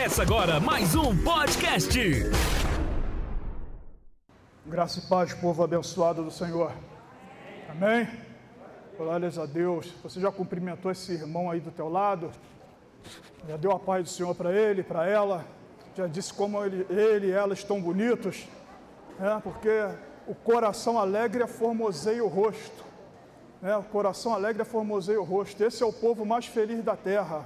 Começa agora mais um podcast. Graça e paz, povo abençoado do Senhor. Amém? Glórias a Deus. Você já cumprimentou esse irmão aí do teu lado? Já deu a paz do Senhor para ele, para ela? Já disse como ele, ele e ela estão bonitos? É, porque o coração alegre formoseia o rosto. É, o coração alegre formoseia o rosto. Esse é o povo mais feliz da terra.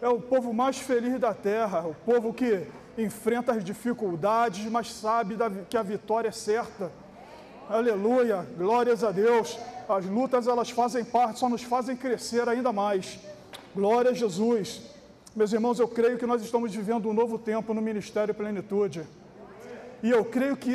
É o povo mais feliz da terra. O povo que enfrenta as dificuldades, mas sabe que a vitória é certa. Aleluia, glórias a Deus. As lutas elas fazem parte, só nos fazem crescer ainda mais. Glória a Jesus. Meus irmãos, eu creio que nós estamos vivendo um novo tempo no Ministério Plenitude. E eu creio que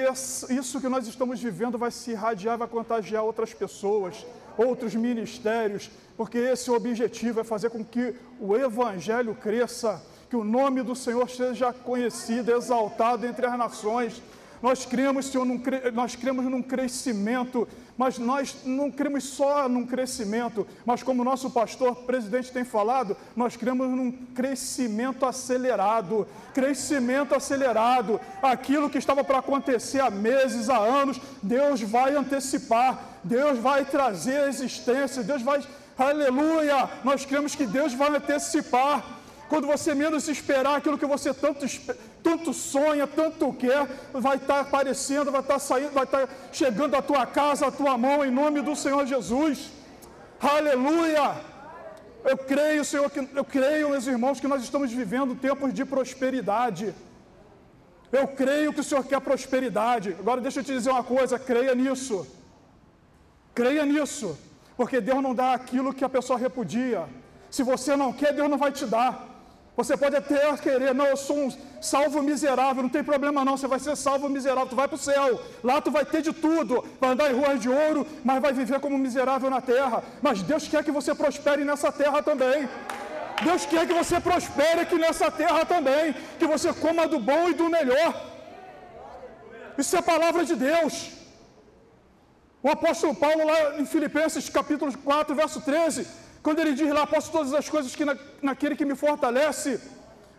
isso que nós estamos vivendo vai se irradiar, vai contagiar outras pessoas, outros ministérios, porque esse objetivo é fazer com que o Evangelho cresça, que o nome do Senhor seja conhecido, exaltado entre as nações. Nós cremos, Senhor, num, nós cremos num crescimento, mas nós não cremos só num crescimento, mas como nosso pastor presidente tem falado, nós cremos num crescimento acelerado. Crescimento acelerado. Aquilo que estava para acontecer há meses, há anos, Deus vai antecipar, Deus vai trazer a existência, Deus vai. Aleluia! Nós cremos que Deus vai antecipar quando você menos esperar aquilo que você tanto, tanto sonha, tanto quer, vai estar aparecendo, vai estar saindo, vai estar chegando à tua casa, à tua mão, em nome do Senhor Jesus. Aleluia! Eu creio, Senhor, que, eu creio, meus irmãos, que nós estamos vivendo tempos de prosperidade. Eu creio que o Senhor quer prosperidade. Agora deixa eu te dizer uma coisa, creia nisso. Creia nisso. Porque Deus não dá aquilo que a pessoa repudia. Se você não quer, Deus não vai te dar. Você pode até querer, não, eu sou um salvo miserável, não tem problema não, você vai ser salvo miserável, tu vai para o céu, lá tu vai ter de tudo, vai andar em ruas de ouro, mas vai viver como miserável na terra. Mas Deus quer que você prospere nessa terra também. Deus quer que você prospere aqui nessa terra também, que você coma do bom e do melhor. Isso é a palavra de Deus. O apóstolo Paulo, lá em Filipenses capítulo 4, verso 13, quando ele diz lá, posso todas as coisas que na, naquele que me fortalece,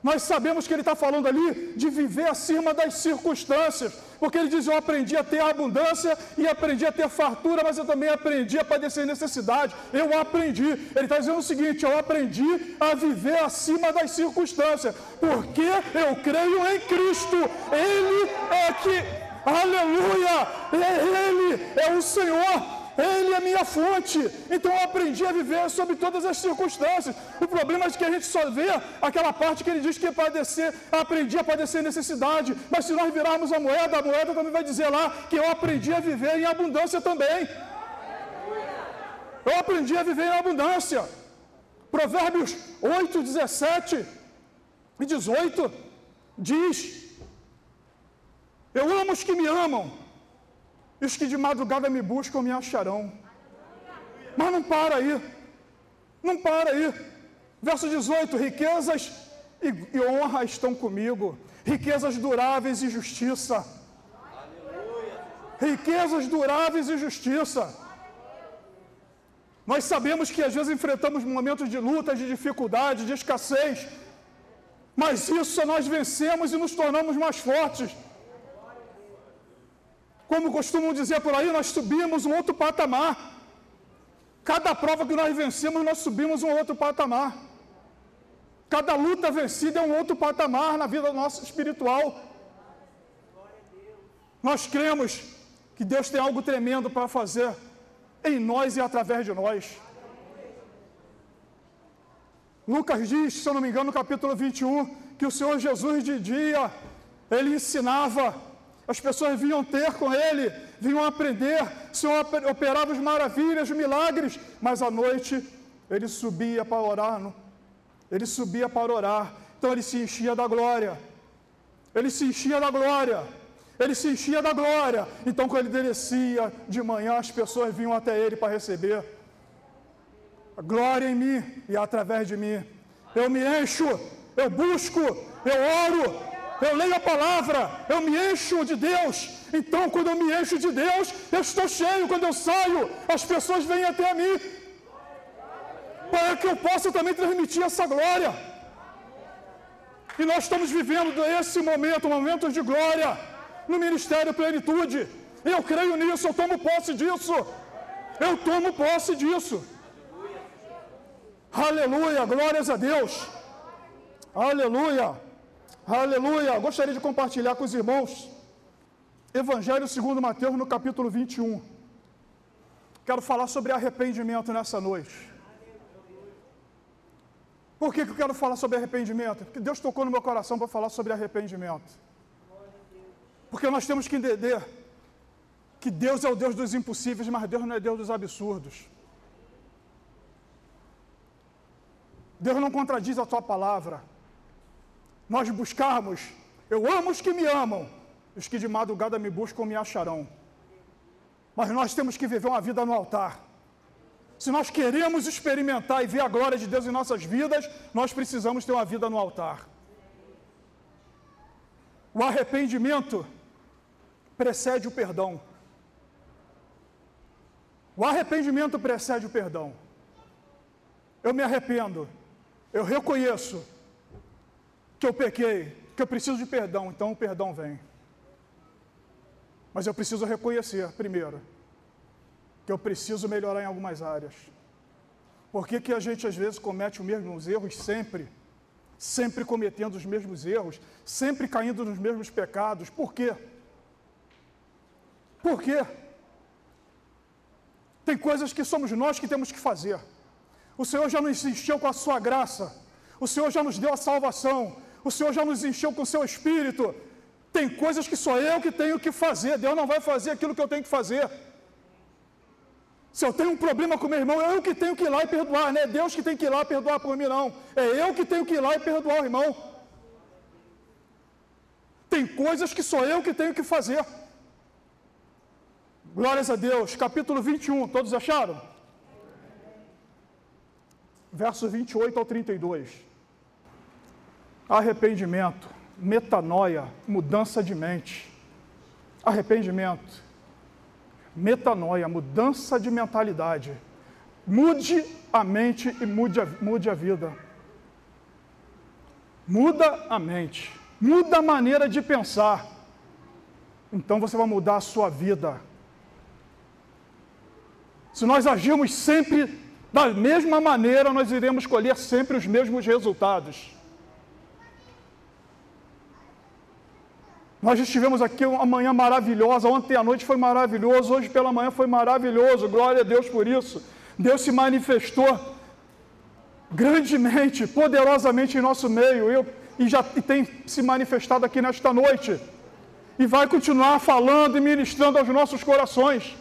nós sabemos que ele está falando ali de viver acima das circunstâncias, porque ele diz: Eu aprendi a ter abundância e aprendi a ter fartura, mas eu também aprendi a padecer necessidade. Eu aprendi. Ele está dizendo o seguinte: Eu aprendi a viver acima das circunstâncias, porque eu creio em Cristo. Ele é que, aleluia, é Ele, é o Senhor. Ele é minha fonte. Então eu aprendi a viver sob todas as circunstâncias. O problema é que a gente só vê aquela parte que ele diz que é padecer, aprendi a padecer necessidade. Mas se nós virarmos a moeda, a moeda também vai dizer lá que eu aprendi a viver em abundância também. Eu aprendi a viver em abundância. Provérbios 8, 17 e 18 diz: Eu amo os que me amam e os que de madrugada me buscam me acharão. Mas não para aí. Não para aí. Verso 18: riquezas e, e honra estão comigo, riquezas duráveis e justiça. Riquezas duráveis e justiça. Nós sabemos que às vezes enfrentamos momentos de luta, de dificuldade, de escassez, mas isso nós vencemos e nos tornamos mais fortes como costumam dizer por aí, nós subimos um outro patamar. Cada prova que nós vencemos, nós subimos um outro patamar. Cada luta vencida é um outro patamar na vida nossa espiritual. Nós cremos que Deus tem algo tremendo para fazer em nós e através de nós. Lucas diz, se eu não me engano, no capítulo 21, que o Senhor Jesus de dia, ele ensinava as pessoas vinham ter com ele, vinham aprender, o Senhor operava as maravilhas, os milagres, mas à noite ele subia para orar, não? ele subia para orar, então ele se enchia da glória, ele se enchia da glória, ele se enchia da glória, então quando ele descia de manhã, as pessoas vinham até ele para receber. A glória em mim e através de mim, eu me encho, eu busco, eu oro, eu leio a palavra, eu me encho de Deus. Então, quando eu me encho de Deus, eu estou cheio. Quando eu saio, as pessoas vêm até mim, para que eu possa também transmitir essa glória. E nós estamos vivendo esse momento, um momento de glória no Ministério Plenitude. Eu creio nisso, eu tomo posse disso. Eu tomo posse disso. Aleluia, glórias a Deus. Aleluia, aleluia. Gostaria de compartilhar com os irmãos Evangelho segundo Mateus, no capítulo 21. Quero falar sobre arrependimento nessa noite. Por que, que eu quero falar sobre arrependimento? Porque Deus tocou no meu coração para falar sobre arrependimento. Porque nós temos que entender que Deus é o Deus dos impossíveis, mas Deus não é Deus dos absurdos. Deus não contradiz a tua palavra. Nós buscarmos, eu amo os que me amam, os que de madrugada me buscam me acharão. Mas nós temos que viver uma vida no altar. Se nós queremos experimentar e ver a glória de Deus em nossas vidas, nós precisamos ter uma vida no altar. O arrependimento precede o perdão. O arrependimento precede o perdão. Eu me arrependo. Eu reconheço que eu pequei, que eu preciso de perdão, então o perdão vem. Mas eu preciso reconhecer, primeiro, que eu preciso melhorar em algumas áreas. Por que, que a gente às vezes comete os mesmos erros sempre? Sempre cometendo os mesmos erros, sempre caindo nos mesmos pecados. Por quê? Por quê? Tem coisas que somos nós que temos que fazer. O Senhor já nos encheu com a sua graça. O Senhor já nos deu a salvação. O Senhor já nos encheu com o seu espírito. Tem coisas que sou eu que tenho que fazer. Deus não vai fazer aquilo que eu tenho que fazer. Se eu tenho um problema com meu irmão, é eu que tenho que ir lá e perdoar, não é Deus que tem que ir lá e perdoar por mim, não. É eu que tenho que ir lá e perdoar o irmão. Tem coisas que sou eu que tenho que fazer. Glórias a Deus. Capítulo 21, todos acharam? Verso 28 ao 32. Arrependimento metanoia, mudança de mente. Arrependimento. Metanoia, mudança de mentalidade. Mude a mente e mude a, mude a vida. Muda a mente. Muda a maneira de pensar. Então você vai mudar a sua vida. Se nós agirmos sempre da mesma maneira, nós iremos colher sempre os mesmos resultados. Nós estivemos aqui uma manhã maravilhosa, ontem à noite foi maravilhoso, hoje pela manhã foi maravilhoso, glória a Deus por isso. Deus se manifestou grandemente, poderosamente em nosso meio eu, e já e tem se manifestado aqui nesta noite. E vai continuar falando e ministrando aos nossos corações.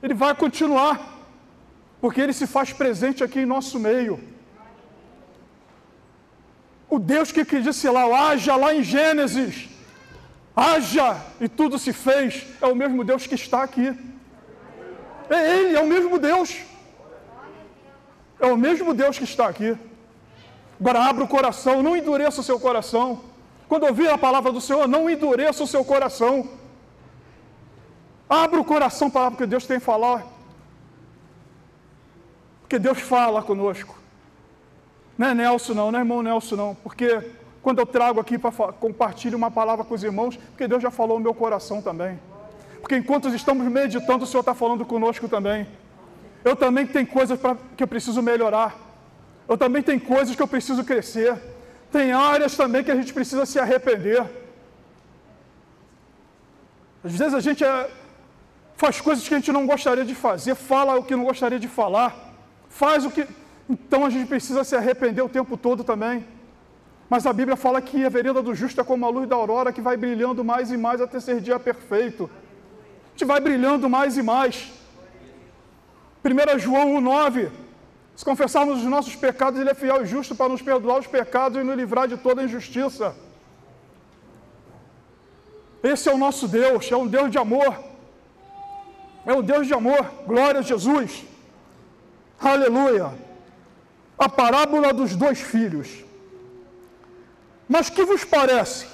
Ele vai continuar, porque ele se faz presente aqui em nosso meio. O Deus que, disse lá, haja lá em Gênesis, haja e tudo se fez, é o mesmo Deus que está aqui. É Ele, é o mesmo Deus. É o mesmo Deus que está aqui. Agora abra o coração, não endureça o seu coração. Quando ouvir a palavra do Senhor, não endureça o seu coração. Abra o coração para o que Deus tem a falar. Porque Deus fala conosco. Não é Nelson, não, não é irmão Nelson, não. Porque quando eu trago aqui para compartilhar uma palavra com os irmãos, porque Deus já falou no meu coração também. Porque enquanto estamos meditando, o Senhor está falando conosco também. Eu também tenho coisas pra, que eu preciso melhorar. Eu também tenho coisas que eu preciso crescer. Tem áreas também que a gente precisa se arrepender. Às vezes a gente é, faz coisas que a gente não gostaria de fazer, fala o que não gostaria de falar, faz o que. Então a gente precisa se arrepender o tempo todo também. Mas a Bíblia fala que a vereda do justo é como a luz da aurora que vai brilhando mais e mais até ser dia perfeito. A gente vai brilhando mais e mais. 1 João 1,9. Se confessarmos os nossos pecados, Ele é fiel e justo para nos perdoar os pecados e nos livrar de toda injustiça. Esse é o nosso Deus, é um Deus de amor. É um Deus de amor. Glória a Jesus. Aleluia. A parábola dos dois filhos. Mas que vos parece?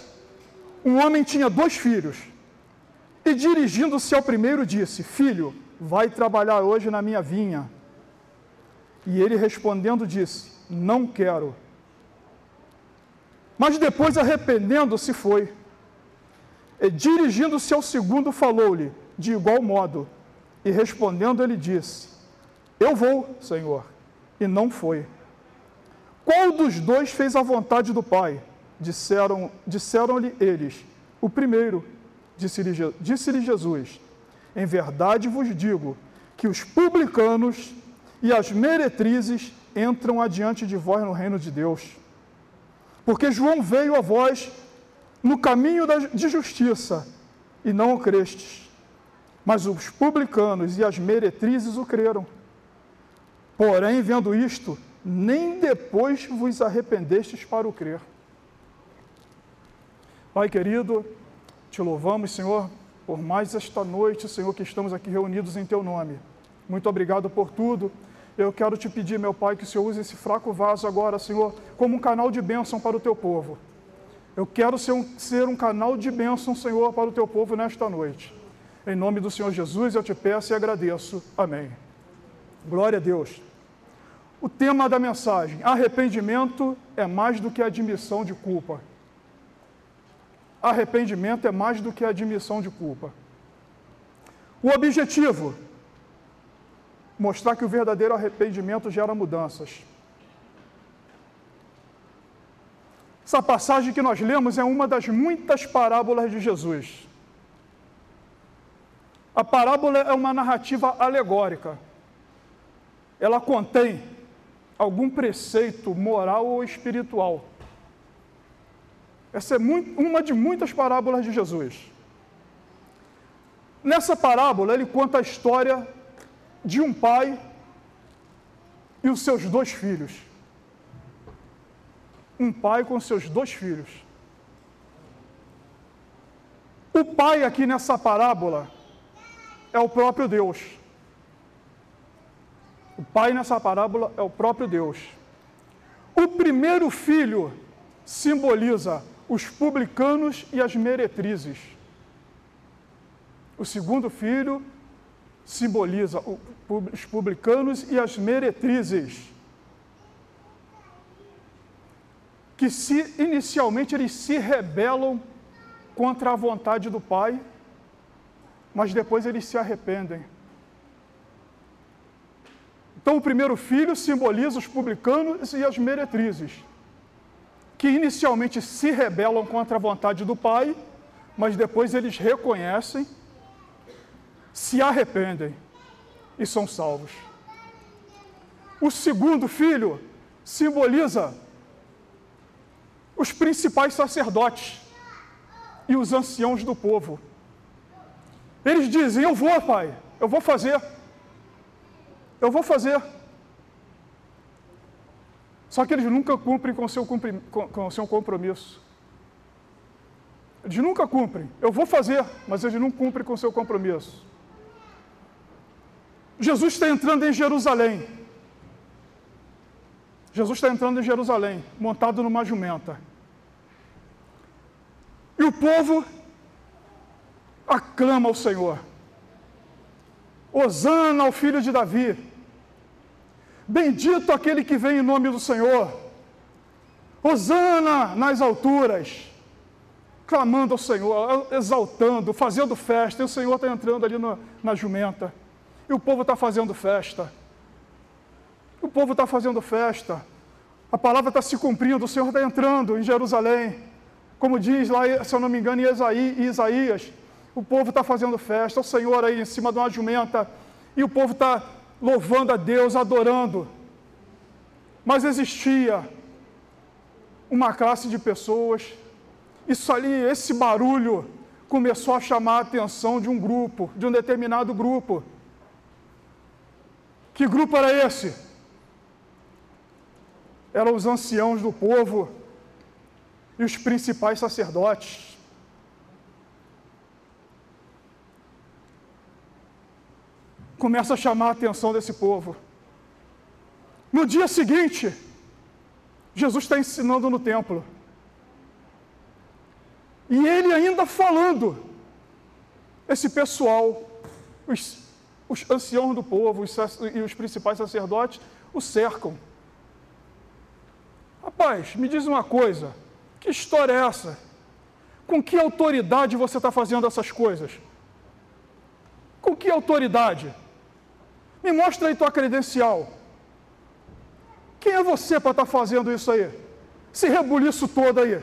Um homem tinha dois filhos. E dirigindo-se ao primeiro, disse: Filho, vai trabalhar hoje na minha vinha. E ele respondendo disse: Não quero. Mas depois, arrependendo-se, foi. E dirigindo-se ao segundo, falou-lhe de igual modo. E respondendo, ele disse: Eu vou, Senhor. E não foi. Qual dos dois fez a vontade do Pai? Disseram-lhe disseram eles: O primeiro, disse-lhe disse Jesus. Em verdade vos digo que os publicanos e as meretrizes entram adiante de vós no reino de Deus. Porque João veio a vós no caminho de justiça e não o crestes. Mas os publicanos e as meretrizes o creram. Porém, vendo isto, nem depois vos arrependestes para o crer. Pai querido, te louvamos, Senhor, por mais esta noite, Senhor, que estamos aqui reunidos em Teu nome. Muito obrigado por tudo. Eu quero te pedir, meu Pai, que o Senhor use esse fraco vaso agora, Senhor, como um canal de bênção para o Teu povo. Eu quero ser um, ser um canal de bênção, Senhor, para o Teu povo nesta noite. Em nome do Senhor Jesus, eu te peço e agradeço. Amém. Glória a Deus. O tema da mensagem: arrependimento é mais do que admissão de culpa. Arrependimento é mais do que admissão de culpa. O objetivo: mostrar que o verdadeiro arrependimento gera mudanças. Essa passagem que nós lemos é uma das muitas parábolas de Jesus. A parábola é uma narrativa alegórica. Ela contém algum preceito moral ou espiritual. Essa é muito, uma de muitas parábolas de Jesus. Nessa parábola, ele conta a história de um pai e os seus dois filhos. Um pai com seus dois filhos. O pai aqui nessa parábola é o próprio Deus. O pai nessa parábola é o próprio Deus. O primeiro filho simboliza os publicanos e as meretrizes. O segundo filho simboliza os publicanos e as meretrizes. Que se inicialmente eles se rebelam contra a vontade do pai, mas depois eles se arrependem. Então, o primeiro filho simboliza os publicanos e as meretrizes, que inicialmente se rebelam contra a vontade do pai, mas depois eles reconhecem, se arrependem e são salvos. O segundo filho simboliza os principais sacerdotes e os anciãos do povo. Eles dizem: Eu vou, pai, eu vou fazer. Eu vou fazer. Só que eles nunca cumprem com o seu, cumpri, com, com o seu compromisso. Eles nunca cumprem. Eu vou fazer, mas eles não cumprem com o seu compromisso. Jesus está entrando em Jerusalém. Jesus está entrando em Jerusalém, montado numa jumenta. E o povo aclama ao Senhor. Osana ao filho de Davi. Bendito aquele que vem em nome do Senhor. Hosana nas alturas. Clamando ao Senhor, exaltando, fazendo festa. E o Senhor está entrando ali na jumenta. E o povo está fazendo festa. O povo está fazendo festa. A palavra está se cumprindo. O Senhor está entrando em Jerusalém. Como diz lá, se eu não me engano, em Isaías. O povo está fazendo festa. O Senhor aí em cima de uma jumenta. E o povo está louvando a Deus, adorando. Mas existia uma classe de pessoas, isso ali, esse barulho começou a chamar a atenção de um grupo, de um determinado grupo. Que grupo era esse? Eram os anciãos do povo e os principais sacerdotes. Começa a chamar a atenção desse povo. No dia seguinte, Jesus está ensinando no templo. E ele ainda falando, esse pessoal, os, os anciãos do povo os, e os principais sacerdotes, o cercam. Rapaz, me diz uma coisa: Que história é essa? Com que autoridade você está fazendo essas coisas? Com que autoridade? Me mostra aí tua credencial. Quem é você para estar tá fazendo isso aí? Esse rebuliço todo aí.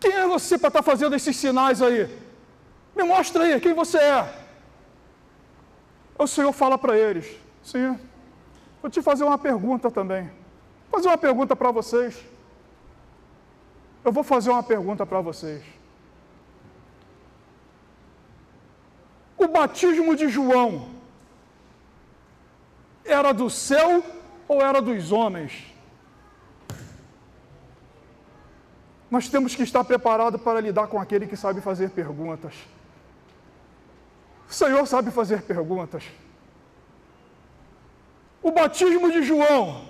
Quem é você para estar tá fazendo esses sinais aí? Me mostra aí quem você é. O Senhor fala para eles: Sim, vou te fazer uma pergunta também. Vou fazer uma pergunta para vocês. Eu vou fazer uma pergunta para vocês. O batismo de João era do céu ou era dos homens? Nós temos que estar preparados para lidar com aquele que sabe fazer perguntas. O Senhor sabe fazer perguntas. O batismo de João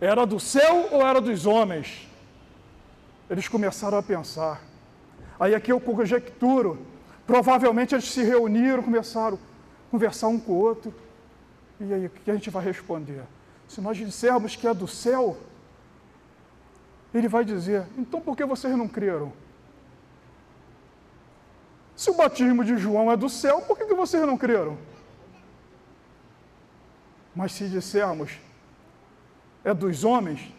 era do céu ou era dos homens? Eles começaram a pensar. Aí aqui eu conjecturo Provavelmente eles se reuniram, começaram a conversar um com o outro. E aí, o que a gente vai responder? Se nós dissermos que é do céu, ele vai dizer: então por que vocês não creram? Se o batismo de João é do céu, por que, que vocês não creram? Mas se dissermos é dos homens,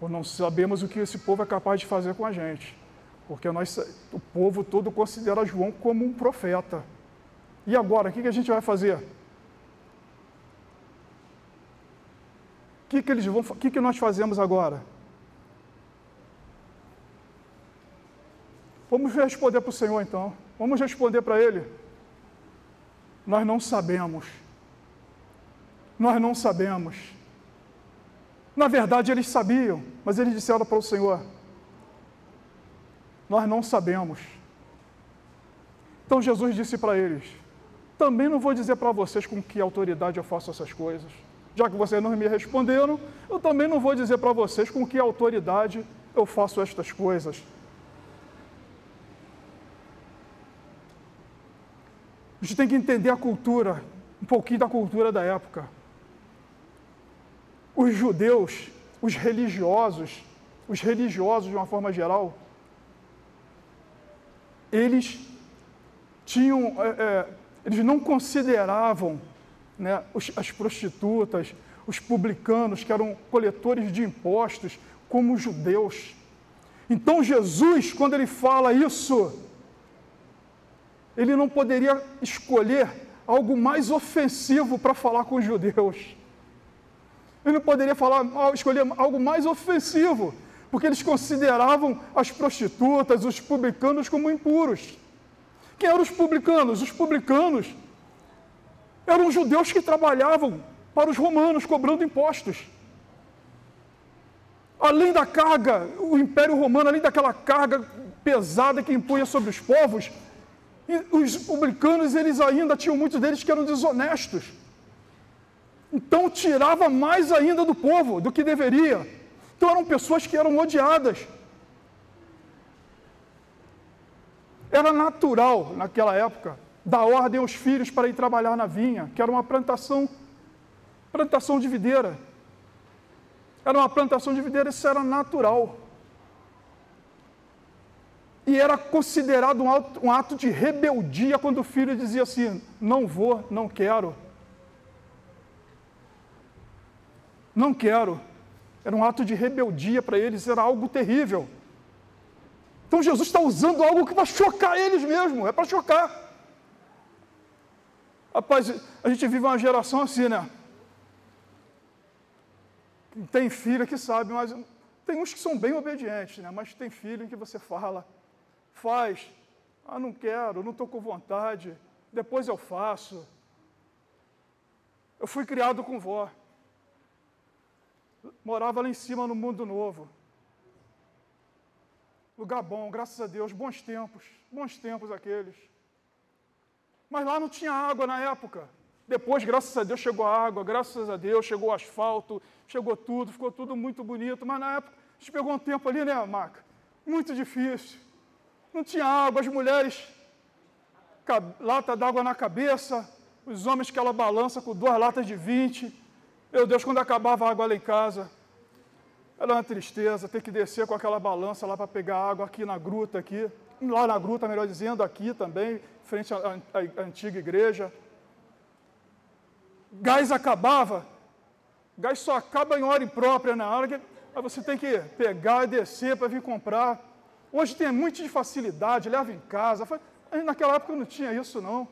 ou não sabemos o que esse povo é capaz de fazer com a gente. Porque nós, o povo todo considera João como um profeta. E agora, o que, a gente vai fazer? O que, que, eles vão, o que, que nós fazemos agora? Vamos responder para o Senhor então. Vamos responder para Ele. Nós não sabemos. Nós não sabemos. Na verdade, eles sabiam, mas eles disseram para o Senhor: nós não sabemos. Então Jesus disse para eles: Também não vou dizer para vocês com que autoridade eu faço essas coisas. Já que vocês não me responderam, eu também não vou dizer para vocês com que autoridade eu faço estas coisas. A gente tem que entender a cultura, um pouquinho da cultura da época. Os judeus, os religiosos, os religiosos de uma forma geral, eles tinham, é, é, eles não consideravam né, os, as prostitutas, os publicanos, que eram coletores de impostos, como judeus. Então Jesus, quando ele fala isso, ele não poderia escolher algo mais ofensivo para falar com os judeus. Ele não poderia falar, escolher algo mais ofensivo porque eles consideravam as prostitutas, os publicanos, como impuros. Quem eram os publicanos? Os publicanos eram judeus que trabalhavam para os romanos, cobrando impostos. Além da carga, o Império Romano, além daquela carga pesada que impunha sobre os povos, os publicanos, eles ainda tinham muitos deles que eram desonestos. Então tirava mais ainda do povo do que deveria. Então eram pessoas que eram odiadas. Era natural, naquela época, dar ordem aos filhos para ir trabalhar na vinha, que era uma plantação, plantação de videira. Era uma plantação de videira, isso era natural. E era considerado um ato, um ato de rebeldia quando o filho dizia assim: não vou, não quero. Não quero. Era um ato de rebeldia para eles, era algo terrível. Então Jesus está usando algo que vai chocar eles mesmo, é para chocar. Rapaz, a gente vive uma geração assim, né? Tem filho que sabe, mas tem uns que são bem obedientes, né? Mas tem filho em que você fala, faz, ah, não quero, não estou com vontade, depois eu faço. Eu fui criado com vó morava lá em cima no mundo novo. Lugar bom, graças a Deus, bons tempos, bons tempos aqueles. Mas lá não tinha água na época. Depois, graças a Deus, chegou a água, graças a Deus, chegou o asfalto, chegou tudo, ficou tudo muito bonito. Mas na época, a gente pegou um tempo ali, né, Maca? Muito difícil. Não tinha água, as mulheres, lata d'água na cabeça, os homens que ela balança com duas latas de 20. Meu Deus, quando acabava a água lá em casa, Era uma tristeza ter que descer com aquela balança lá para pegar água aqui na gruta aqui, lá na gruta, melhor dizendo, aqui também, frente à, à, à antiga igreja. Gás acabava, gás só acaba em hora imprópria, na hora que você tem que pegar e descer para vir comprar. Hoje tem muito de facilidade, leva em casa. Naquela época não tinha isso não.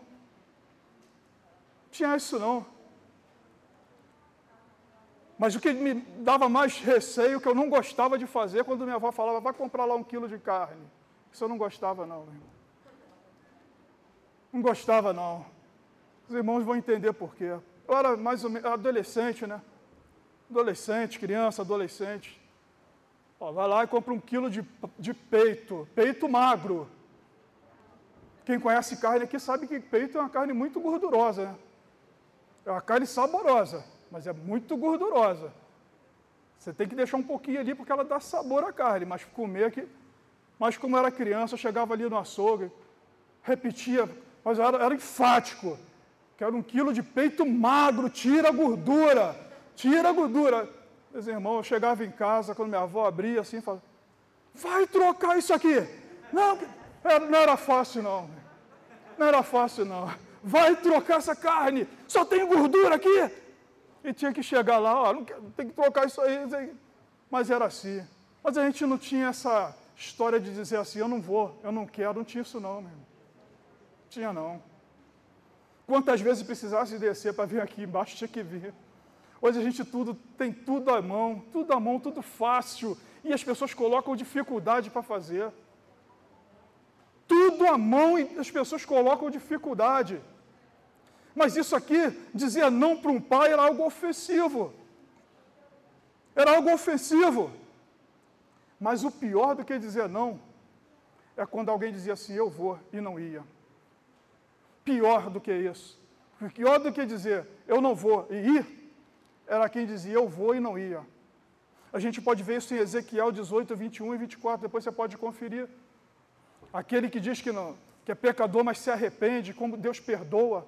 Tinha isso não. Mas o que me dava mais receio, que eu não gostava de fazer, quando minha avó falava, vai comprar lá um quilo de carne. Isso eu não gostava, não, irmão. Não gostava, não. Os irmãos vão entender por quê. Eu era mais ou menos adolescente, né? Adolescente, criança, adolescente. Ó, vai lá e compra um quilo de, de peito, peito magro. Quem conhece carne aqui sabe que peito é uma carne muito gordurosa, né? É uma carne saborosa mas é muito gordurosa. Você tem que deixar um pouquinho ali porque ela dá sabor à carne, mas comer aqui. Mas como era criança, eu chegava ali no açougue, repetia, mas era, era enfático. Quero um quilo de peito magro, tira a gordura, tira a gordura. Meus irmãos, eu chegava em casa, quando minha avó abria assim, falava, vai trocar isso aqui. Não, não era fácil não. Não era fácil não. Vai trocar essa carne, só tem gordura aqui. E tinha que chegar lá, ó, tem que trocar isso aí, isso aí. Mas era assim. Mas a gente não tinha essa história de dizer assim, eu não vou, eu não quero, não tinha isso não, meu irmão. Tinha não. Quantas vezes precisasse descer para vir aqui embaixo, tinha que vir. Hoje a gente tudo tem tudo à mão, tudo à mão, tudo fácil, e as pessoas colocam dificuldade para fazer. Tudo à mão e as pessoas colocam dificuldade. Mas isso aqui, dizer não para um pai era algo ofensivo. Era algo ofensivo. Mas o pior do que dizer não é quando alguém dizia assim, eu vou, e não ia. Pior do que isso. Pior do que dizer, eu não vou, e ir, era quem dizia, eu vou e não ia. A gente pode ver isso em Ezequiel 18, 21 e 24, depois você pode conferir. Aquele que diz que, não, que é pecador, mas se arrepende, como Deus perdoa.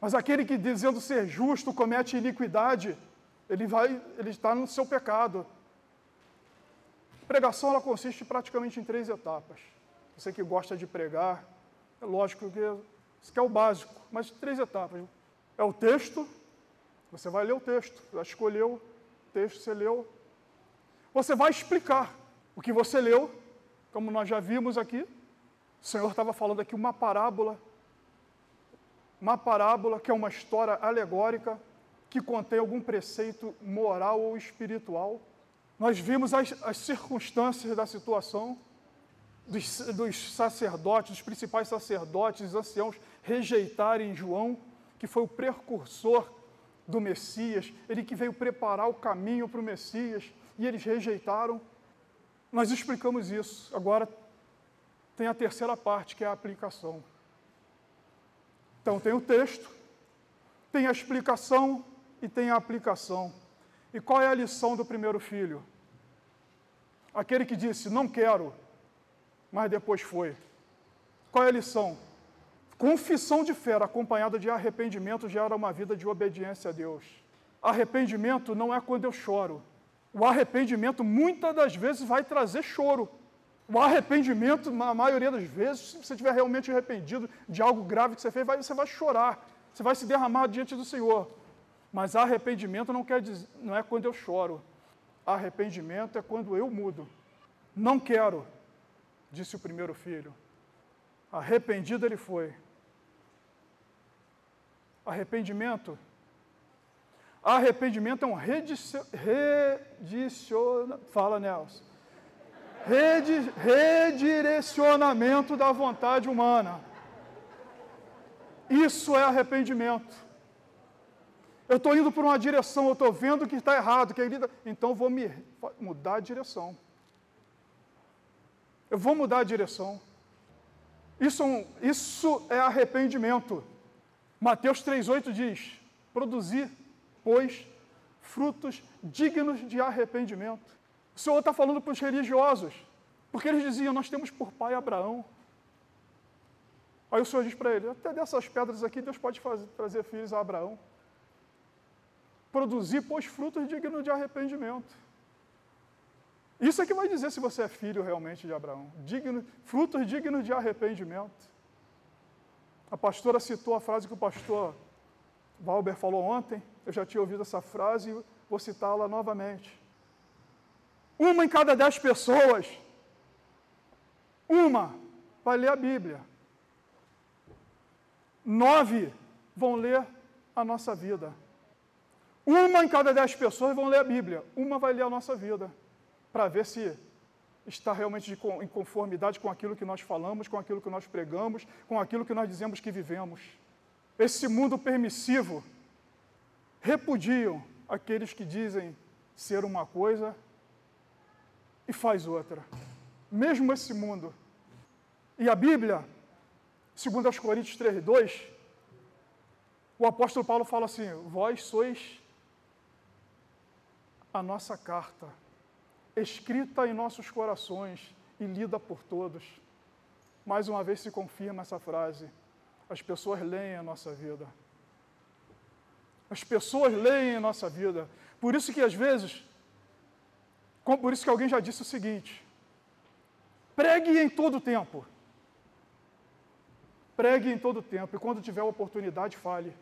Mas aquele que dizendo ser justo comete iniquidade, ele vai, ele está no seu pecado. A pregação ela consiste praticamente em três etapas. Você que gosta de pregar, é lógico que isso que é o básico, mas três etapas. É o texto, você vai ler o texto, já escolheu o texto, você leu. Você vai explicar o que você leu, como nós já vimos aqui. O Senhor estava falando aqui uma parábola uma parábola que é uma história alegórica que contém algum preceito moral ou espiritual. Nós vimos as, as circunstâncias da situação dos, dos sacerdotes, dos principais sacerdotes, os anciãos, rejeitarem João, que foi o precursor do Messias, ele que veio preparar o caminho para o Messias, e eles rejeitaram. Nós explicamos isso. Agora tem a terceira parte, que é a aplicação. Então tem o texto, tem a explicação e tem a aplicação. E qual é a lição do primeiro filho? Aquele que disse, não quero, mas depois foi. Qual é a lição? Confissão de fé acompanhada de arrependimento gera uma vida de obediência a Deus. Arrependimento não é quando eu choro. O arrependimento muitas das vezes vai trazer choro. O arrependimento, na maioria das vezes, se você estiver realmente arrependido de algo grave que você fez, você vai chorar, você vai se derramar diante do Senhor. Mas arrependimento não quer dizer, não é quando eu choro. Arrependimento é quando eu mudo. Não quero, disse o primeiro filho. Arrependido ele foi. Arrependimento. Arrependimento é um redicionamento. Fala, Nelson redirecionamento da vontade humana. Isso é arrependimento. Eu estou indo por uma direção, eu estou vendo que está errado, que ele... então vou me mudar a direção. Eu vou mudar a direção. Isso, é isso é arrependimento. Mateus 3,8 diz: produzir, pois, frutos dignos de arrependimento. O Senhor está falando para os religiosos, porque eles diziam: Nós temos por pai Abraão. Aí o Senhor diz para ele: Até dessas pedras aqui, Deus pode fazer, trazer filhos a Abraão. produzir, pois, frutos dignos de arrependimento. Isso é que vai dizer se você é filho realmente de Abraão. Digno, frutos dignos de arrependimento. A pastora citou a frase que o pastor Valber falou ontem. Eu já tinha ouvido essa frase e vou citá-la novamente. Uma em cada dez pessoas, uma vai ler a Bíblia. Nove vão ler a nossa vida. Uma em cada dez pessoas vão ler a Bíblia. Uma vai ler a nossa vida para ver se está realmente em conformidade com aquilo que nós falamos, com aquilo que nós pregamos, com aquilo que nós dizemos que vivemos. Esse mundo permissivo repudiam aqueles que dizem ser uma coisa e faz outra. Mesmo esse mundo. E a Bíblia, segundo aos Coríntios 3, 2, o apóstolo Paulo fala assim: Vós sois a nossa carta escrita em nossos corações e lida por todos. Mais uma vez se confirma essa frase. As pessoas leem a nossa vida. As pessoas leem a nossa vida. Por isso que às vezes, por isso que alguém já disse o seguinte: pregue em todo tempo. Pregue em todo tempo. E quando tiver oportunidade, fale.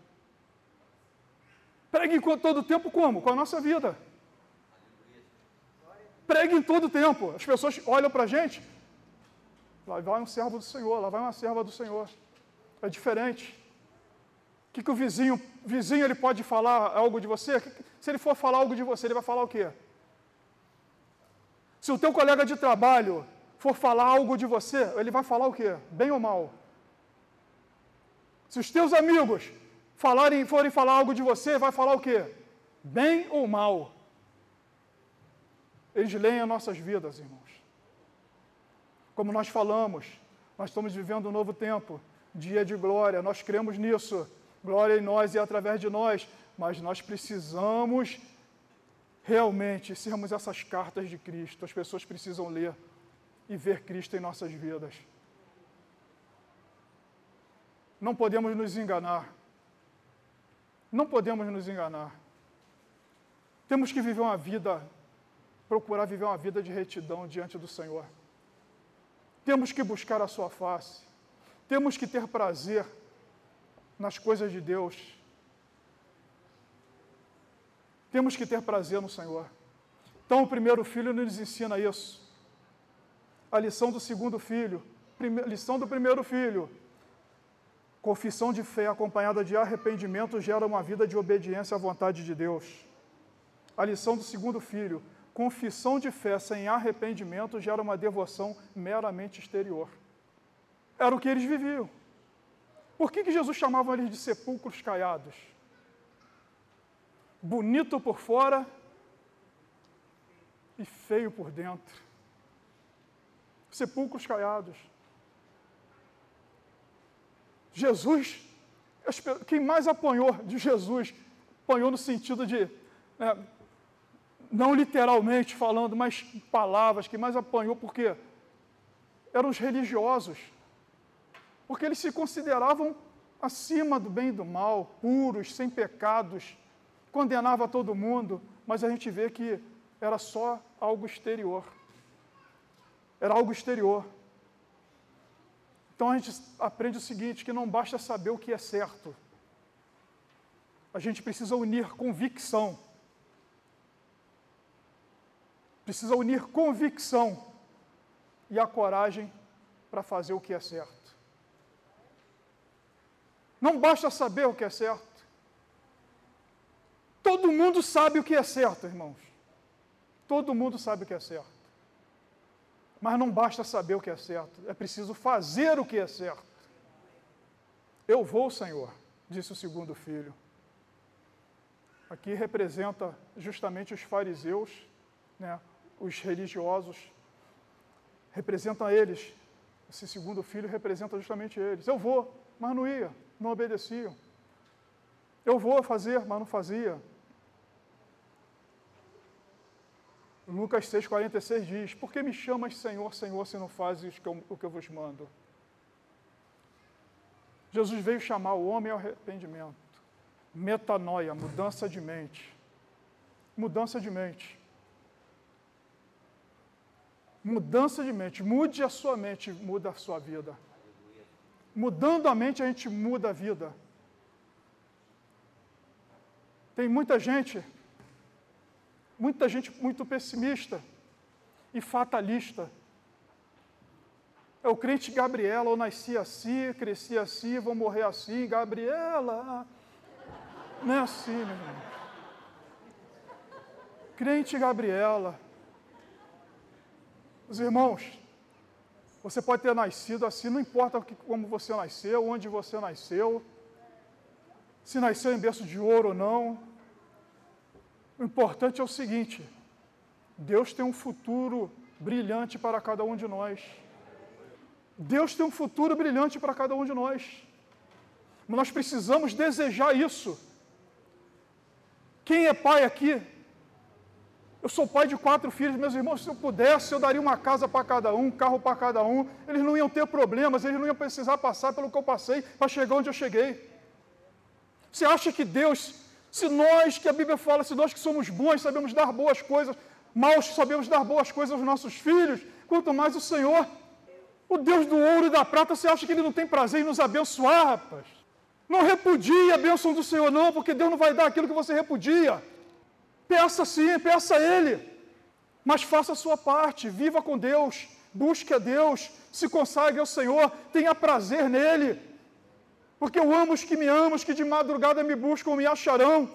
Pregue em todo tempo como? Com a nossa vida. Pregue em todo tempo. As pessoas olham para a gente. Lá vai um servo do Senhor, lá vai uma serva do Senhor. É diferente. O que, que o vizinho, vizinho ele pode falar algo de você? Se ele for falar algo de você, ele vai falar o quê? Se o teu colega de trabalho for falar algo de você, ele vai falar o quê? Bem ou mal? Se os teus amigos falarem, forem falar algo de você, vai falar o quê? Bem ou mal? Eles leem as nossas vidas, irmãos. Como nós falamos, nós estamos vivendo um novo tempo, dia de glória, nós cremos nisso. Glória em nós e através de nós, mas nós precisamos realmente sermos essas cartas de Cristo. As pessoas precisam ler e ver Cristo em nossas vidas. Não podemos nos enganar. Não podemos nos enganar. Temos que viver uma vida procurar viver uma vida de retidão diante do Senhor. Temos que buscar a Sua face. Temos que ter prazer nas coisas de Deus. Temos que ter prazer no Senhor. Então, o primeiro filho nos ensina isso. A lição do segundo filho, lição do primeiro filho. Confissão de fé acompanhada de arrependimento gera uma vida de obediência à vontade de Deus. A lição do segundo filho, confissão de fé sem arrependimento gera uma devoção meramente exterior. Era o que eles viviam. Por que, que Jesus chamava eles de sepulcros caiados? Bonito por fora e feio por dentro. Sepulcros caiados. Jesus, quem mais apanhou de Jesus, apanhou no sentido de né, não literalmente falando, mas palavras que mais apanhou, porque eram os religiosos. Porque eles se consideravam acima do bem e do mal, puros, sem pecados, condenava todo mundo, mas a gente vê que era só algo exterior. Era algo exterior. Então a gente aprende o seguinte: que não basta saber o que é certo, a gente precisa unir convicção Precisa unir convicção e a coragem para fazer o que é certo. Não basta saber o que é certo. Todo mundo sabe o que é certo, irmãos. Todo mundo sabe o que é certo. Mas não basta saber o que é certo, é preciso fazer o que é certo. Eu vou, Senhor, disse o segundo filho. Aqui representa justamente os fariseus, né, os religiosos, representam eles. Esse segundo filho representa justamente eles. Eu vou, mas não ia, não obedeciam. Eu vou fazer, mas não fazia. Lucas 6,46 diz: Por que me chamas Senhor, Senhor, se não fazes o que eu vos mando? Jesus veio chamar o homem ao arrependimento, metanoia, mudança de mente. mudança de mente. Mudança de mente. Mude a sua mente, muda a sua vida. Mudando a mente, a gente muda a vida. Tem muita gente, muita gente muito pessimista e fatalista. É o crente Gabriela, eu nasci assim, cresci assim, vou morrer assim, Gabriela. Não é assim, meu irmão. Crente Gabriela. Os irmãos, você pode ter nascido assim, não importa como você nasceu, onde você nasceu, se nasceu em berço de ouro ou não. O importante é o seguinte: Deus tem um futuro brilhante para cada um de nós. Deus tem um futuro brilhante para cada um de nós. Mas nós precisamos desejar isso. Quem é pai aqui? Eu sou pai de quatro filhos, meus irmãos, se eu pudesse, eu daria uma casa para cada um, um carro para cada um. Eles não iam ter problemas, eles não iam precisar passar pelo que eu passei para chegar onde eu cheguei. Você acha que Deus, se nós, que a Bíblia fala, se nós que somos bons, sabemos dar boas coisas, maus sabemos dar boas coisas aos nossos filhos, quanto mais o Senhor, o Deus do ouro e da prata, você acha que Ele não tem prazer em nos abençoar, rapaz? Não repudie a bênção do Senhor, não, porque Deus não vai dar aquilo que você repudia. Peça sim, peça a Ele. Mas faça a sua parte, viva com Deus, busque a Deus, se consagre ao Senhor, tenha prazer nele. Porque eu amo os que me amam, os que de madrugada me buscam, me acharão.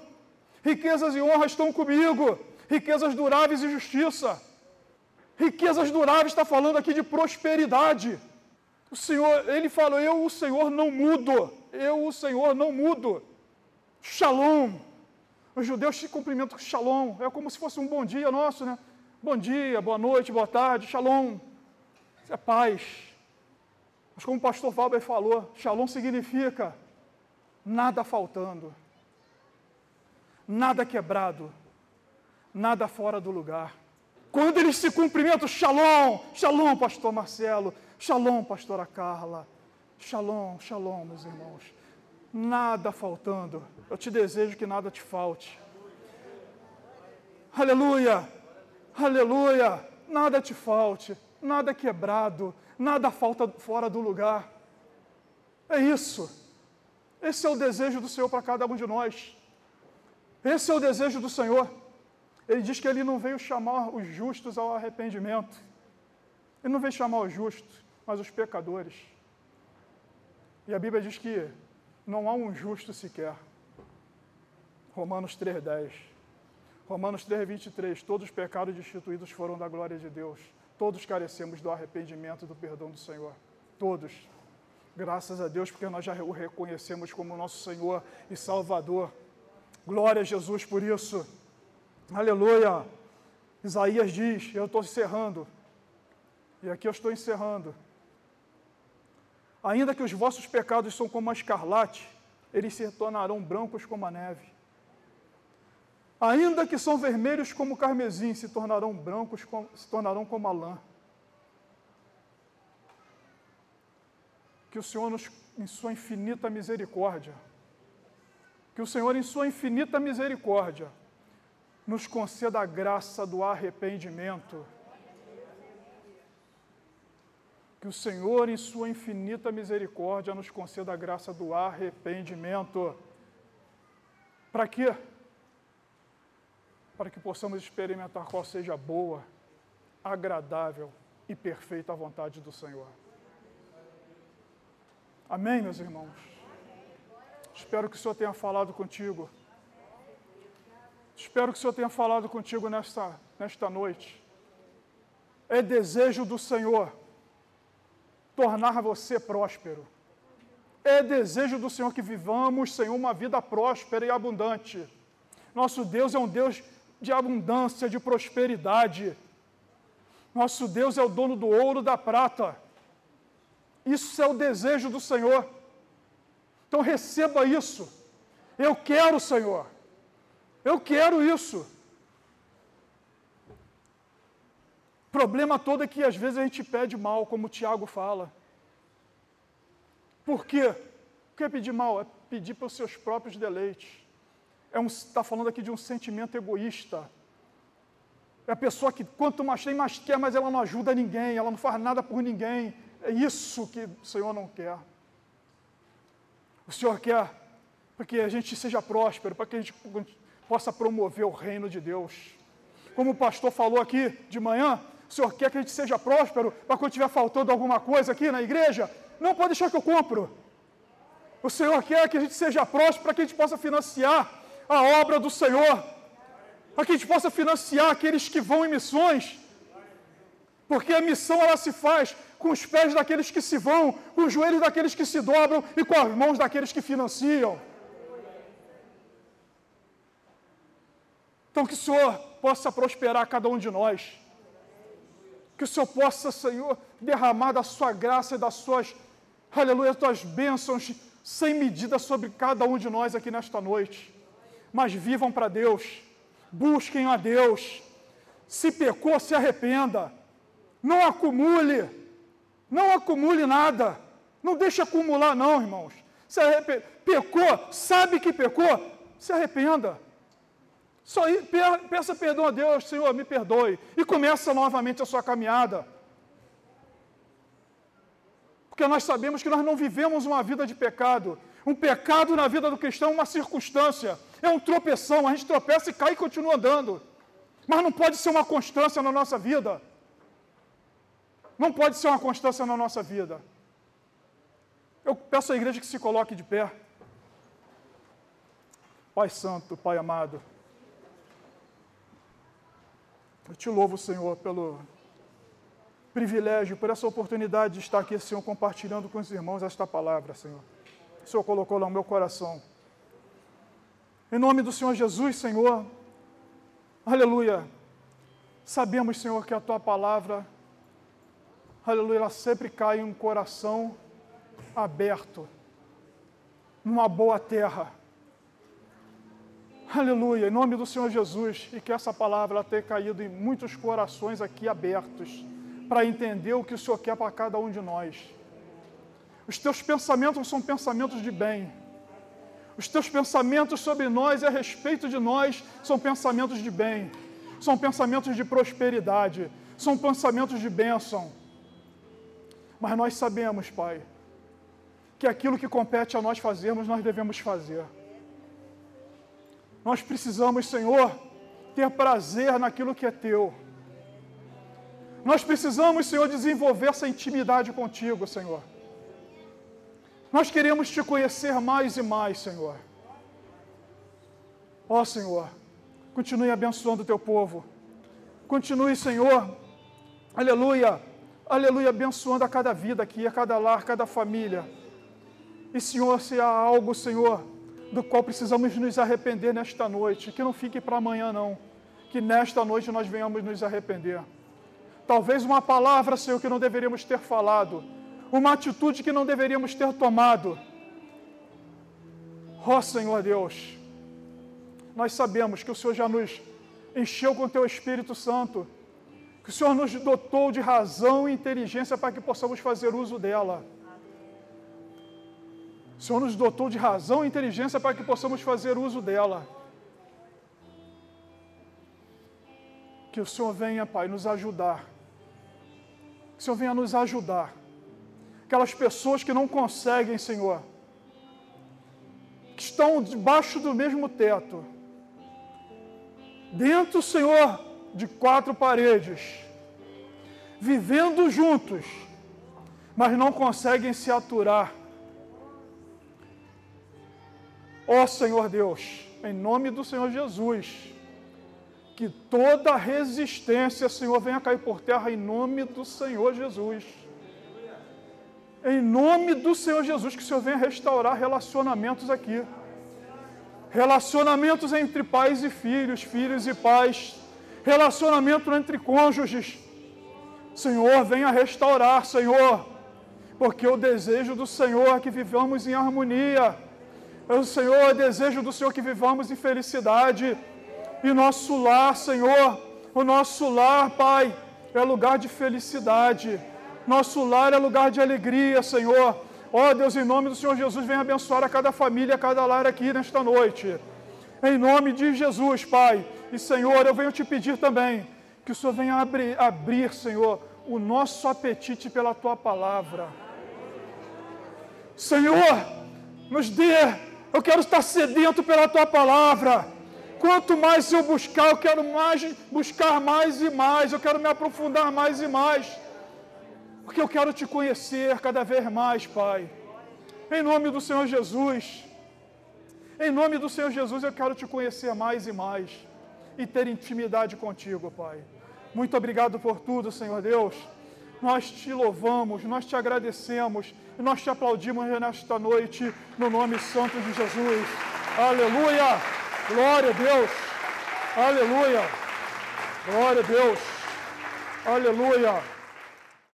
Riquezas e honras estão comigo, riquezas duráveis e justiça. Riquezas duráveis está falando aqui de prosperidade. O Senhor, ele falou: Eu, o Senhor, não mudo. Eu, o Senhor, não mudo. Shalom. Os judeus se cumprimentam com shalom. É como se fosse um bom dia nosso, né? Bom dia, boa noite, boa tarde, shalom. Isso é paz. Mas como o pastor Valber falou, shalom significa nada faltando, nada quebrado, nada fora do lugar. Quando eles se cumprimentam, shalom, shalom, pastor Marcelo, shalom, pastora Carla, shalom, shalom, meus irmãos. Nada faltando. Eu te desejo que nada te falte. Aleluia, aleluia, nada te falte, nada quebrado, nada falta fora do lugar. É isso. Esse é o desejo do Senhor para cada um de nós. Esse é o desejo do Senhor. Ele diz que ele não veio chamar os justos ao arrependimento. Ele não veio chamar os justos, mas os pecadores. E a Bíblia diz que não há um justo sequer. Romanos 3,10. Romanos 3,23. Todos os pecados destituídos foram da glória de Deus. Todos carecemos do arrependimento e do perdão do Senhor. Todos. Graças a Deus, porque nós já o reconhecemos como nosso Senhor e Salvador. Glória a Jesus por isso. Aleluia! Isaías diz, eu estou encerrando, e aqui eu estou encerrando. Ainda que os vossos pecados são como a escarlate, eles se tornarão brancos como a neve. Ainda que são vermelhos como carmesim, se tornarão brancos, se tornarão como a lã. Que o Senhor, nos, em sua infinita misericórdia, que o Senhor, em sua infinita misericórdia, nos conceda a graça do arrependimento. Que o Senhor, em Sua infinita misericórdia, nos conceda a graça do arrependimento. Para quê? Para que possamos experimentar qual seja a boa, agradável e perfeita vontade do Senhor. Amém, meus irmãos? Espero que o Senhor tenha falado contigo. Espero que o Senhor tenha falado contigo nesta, nesta noite. É desejo do Senhor tornar você próspero. É desejo do Senhor que vivamos, Senhor, uma vida próspera e abundante. Nosso Deus é um Deus de abundância, de prosperidade. Nosso Deus é o dono do ouro da prata. Isso é o desejo do Senhor. Então receba isso. Eu quero, Senhor. Eu quero isso. O problema todo é que às vezes a gente pede mal, como o Tiago fala. Por quê? O que é pedir mal? É pedir pelos seus próprios deleites. Está é um, tá falando aqui de um sentimento egoísta É a pessoa que quanto mais tem, mais quer, mas ela não ajuda ninguém, ela não faz nada por ninguém. É isso que o Senhor não quer. O Senhor quer para que a gente seja próspero, para que a gente possa promover o reino de Deus. Como o pastor falou aqui de manhã, o Senhor quer que a gente seja próspero para quando estiver faltando alguma coisa aqui na igreja, não pode deixar que eu compro. O Senhor quer que a gente seja próspero para que a gente possa financiar a obra do Senhor, para que a gente possa financiar aqueles que vão em missões. Porque a missão ela se faz com os pés daqueles que se vão, com os joelhos daqueles que se dobram e com as mãos daqueles que financiam. Então que o Senhor possa prosperar cada um de nós. Que o Senhor possa, Senhor, derramar da sua graça e das suas, aleluia, das suas bênçãos sem medida sobre cada um de nós aqui nesta noite. Mas vivam para Deus, busquem a Deus. Se pecou, se arrependa. Não acumule, não acumule nada. Não deixe acumular, não, irmãos. Se arrepende, pecou, sabe que pecou, se arrependa. Só peça perdão a Deus, Senhor, me perdoe. E começa novamente a sua caminhada. Porque nós sabemos que nós não vivemos uma vida de pecado. Um pecado na vida do cristão é uma circunstância, é um tropeção. A gente tropeça e cai e continua andando. Mas não pode ser uma constância na nossa vida. Não pode ser uma constância na nossa vida. Eu peço à igreja que se coloque de pé. Pai Santo, Pai amado. Eu te louvo, Senhor, pelo privilégio, por essa oportunidade de estar aqui, Senhor, compartilhando com os irmãos esta palavra, Senhor. O Senhor colocou lá no meu coração. Em nome do Senhor Jesus, Senhor, aleluia. Sabemos, Senhor, que a tua palavra, aleluia, ela sempre cai em um coração aberto, numa boa terra. Aleluia, em nome do Senhor Jesus, e que essa palavra ela tenha caído em muitos corações aqui abertos para entender o que o Senhor quer para cada um de nós. Os teus pensamentos são pensamentos de bem. Os teus pensamentos sobre nós e a respeito de nós são pensamentos de bem. São pensamentos de prosperidade. São pensamentos de bênção. Mas nós sabemos, Pai, que aquilo que compete a nós fazermos, nós devemos fazer. Nós precisamos, Senhor, ter prazer naquilo que é teu. Nós precisamos, Senhor, desenvolver essa intimidade contigo, Senhor. Nós queremos te conhecer mais e mais, Senhor. Ó oh, Senhor, continue abençoando o teu povo. Continue, Senhor, aleluia, aleluia, abençoando a cada vida aqui, a cada lar, cada família. E, Senhor, se há algo, Senhor, do qual precisamos nos arrepender nesta noite, que não fique para amanhã, não. Que nesta noite nós venhamos nos arrepender. Talvez uma palavra, Senhor, que não deveríamos ter falado, uma atitude que não deveríamos ter tomado. Ó oh, Senhor Deus, nós sabemos que o Senhor já nos encheu com o Teu Espírito Santo, que o Senhor nos dotou de razão e inteligência para que possamos fazer uso dela. O Senhor nos dotou de razão e inteligência para que possamos fazer uso dela. Que o Senhor venha, Pai, nos ajudar que o Senhor venha nos ajudar. Aquelas pessoas que não conseguem, Senhor, que estão debaixo do mesmo teto, dentro, Senhor, de quatro paredes, vivendo juntos, mas não conseguem se aturar. Ó Senhor Deus, em nome do Senhor Jesus, que toda resistência, Senhor, venha cair por terra em nome do Senhor Jesus. Em nome do Senhor Jesus, que o Senhor venha restaurar relacionamentos aqui. Relacionamentos entre pais e filhos, filhos e pais. Relacionamento entre cônjuges. Senhor, venha restaurar, Senhor. Porque o desejo do Senhor é que vivamos em harmonia. O Senhor, o desejo do Senhor é que vivamos em felicidade. E nosso lar, Senhor, o nosso lar, Pai, é lugar de felicidade. Nosso lar é lugar de alegria, Senhor. Ó oh, Deus, em nome do Senhor Jesus, venha abençoar a cada família, a cada lar aqui nesta noite. Em nome de Jesus, Pai. E Senhor, eu venho te pedir também Que o Senhor venha abrir, abrir, Senhor, o nosso apetite pela tua palavra. Senhor, nos dê, eu quero estar sedento pela tua palavra. Quanto mais eu buscar, eu quero mais buscar mais e mais, eu quero me aprofundar mais e mais. Porque eu quero te conhecer cada vez mais, Pai. Em nome do Senhor Jesus. Em nome do Senhor Jesus, eu quero te conhecer mais e mais e ter intimidade contigo, Pai. Muito obrigado por tudo, Senhor Deus. Nós te louvamos, nós te agradecemos e nós te aplaudimos nesta noite, no nome santo de Jesus. Aleluia! Glória a Deus! Aleluia! Glória a Deus! Aleluia!